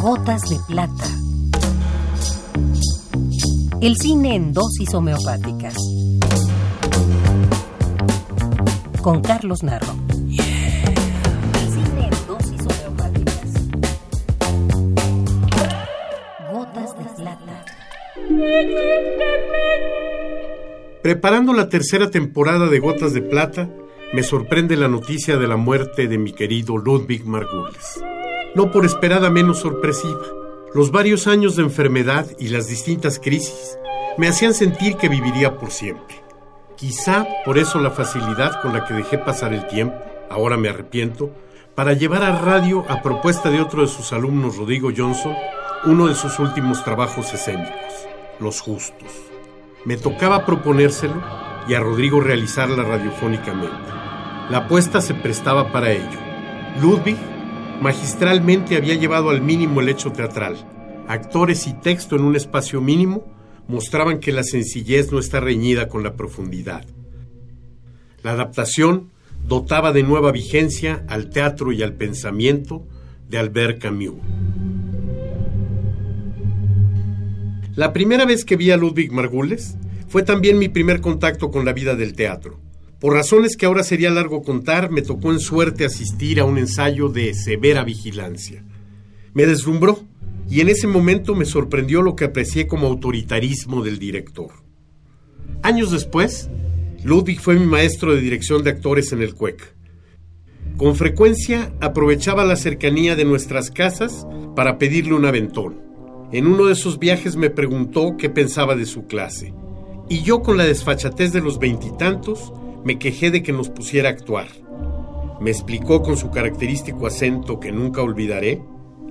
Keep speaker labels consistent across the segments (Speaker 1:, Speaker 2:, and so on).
Speaker 1: Gotas de plata. El cine en dosis homeopáticas. Con Carlos Narro. El cine en dosis homeopáticas. Gotas de plata.
Speaker 2: Preparando la tercera temporada de Gotas de Plata, me sorprende la noticia de la muerte de mi querido Ludwig Margules. No por esperada menos sorpresiva, los varios años de enfermedad y las distintas crisis me hacían sentir que viviría por siempre. Quizá por eso la facilidad con la que dejé pasar el tiempo, ahora me arrepiento, para llevar a radio, a propuesta de otro de sus alumnos, Rodrigo Johnson, uno de sus últimos trabajos escénicos, Los Justos. Me tocaba proponérselo y a Rodrigo realizarla radiofónicamente. La apuesta se prestaba para ello. Ludwig magistralmente había llevado al mínimo el hecho teatral. Actores y texto en un espacio mínimo mostraban que la sencillez no está reñida con la profundidad. La adaptación dotaba de nueva vigencia al teatro y al pensamiento de Albert Camus. La primera vez que vi a Ludwig Margules fue también mi primer contacto con la vida del teatro. Por razones que ahora sería largo contar, me tocó en suerte asistir a un ensayo de severa vigilancia. Me deslumbró y en ese momento me sorprendió lo que aprecié como autoritarismo del director. Años después, Ludwig fue mi maestro de dirección de actores en el CUEC. Con frecuencia aprovechaba la cercanía de nuestras casas para pedirle un aventón. En uno de esos viajes me preguntó qué pensaba de su clase. Y yo con la desfachatez de los veintitantos me quejé de que nos pusiera a actuar. Me explicó con su característico acento que nunca olvidaré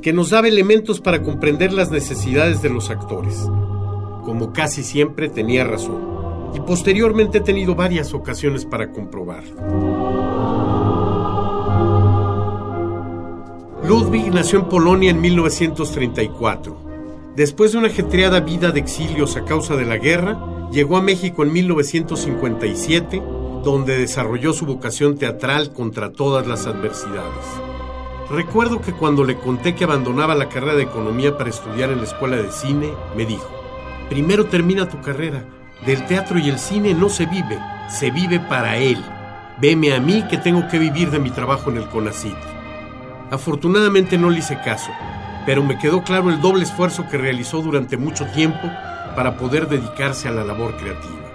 Speaker 2: que nos daba elementos para comprender las necesidades de los actores. Como casi siempre tenía razón. Y posteriormente he tenido varias ocasiones para comprobar. Ludwig nació en Polonia en 1934. Después de una ajetreada vida de exilios a causa de la guerra, llegó a México en 1957, donde desarrolló su vocación teatral contra todas las adversidades. Recuerdo que cuando le conté que abandonaba la carrera de economía para estudiar en la escuela de cine, me dijo, primero termina tu carrera, del teatro y el cine no se vive, se vive para él. Veme a mí que tengo que vivir de mi trabajo en el CONACIT. Afortunadamente no le hice caso, pero me quedó claro el doble esfuerzo que realizó durante mucho tiempo para poder dedicarse a la labor creativa.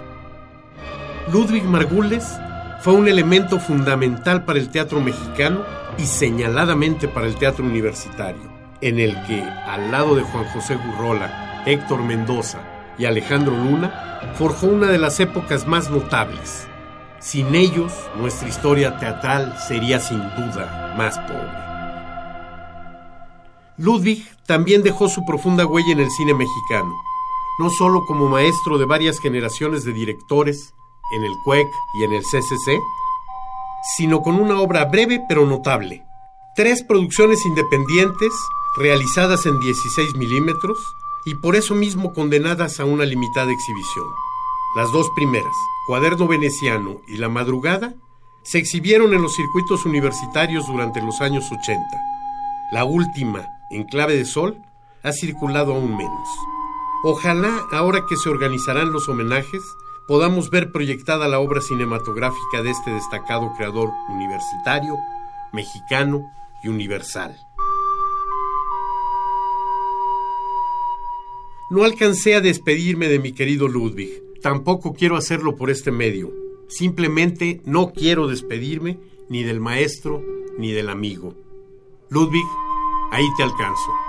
Speaker 2: Ludwig Margules fue un elemento fundamental para el teatro mexicano y señaladamente para el teatro universitario, en el que, al lado de Juan José Gurrola, Héctor Mendoza y Alejandro Luna, forjó una de las épocas más notables. Sin ellos, nuestra historia teatral sería sin duda más pobre. Ludwig también dejó su profunda huella en el cine mexicano, no solo como maestro de varias generaciones de directores en el CUEC y en el CCC, sino con una obra breve pero notable. Tres producciones independientes realizadas en 16 milímetros y por eso mismo condenadas a una limitada exhibición. Las dos primeras, Cuaderno Veneciano y La Madrugada, se exhibieron en los circuitos universitarios durante los años 80. La última, en clave de sol, ha circulado aún menos. Ojalá, ahora que se organizarán los homenajes, podamos ver proyectada la obra cinematográfica de este destacado creador universitario, mexicano y universal. No alcancé a despedirme de mi querido Ludwig, tampoco quiero hacerlo por este medio. Simplemente no quiero despedirme ni del maestro ni del amigo. Ludwig, ahí te alcanzo.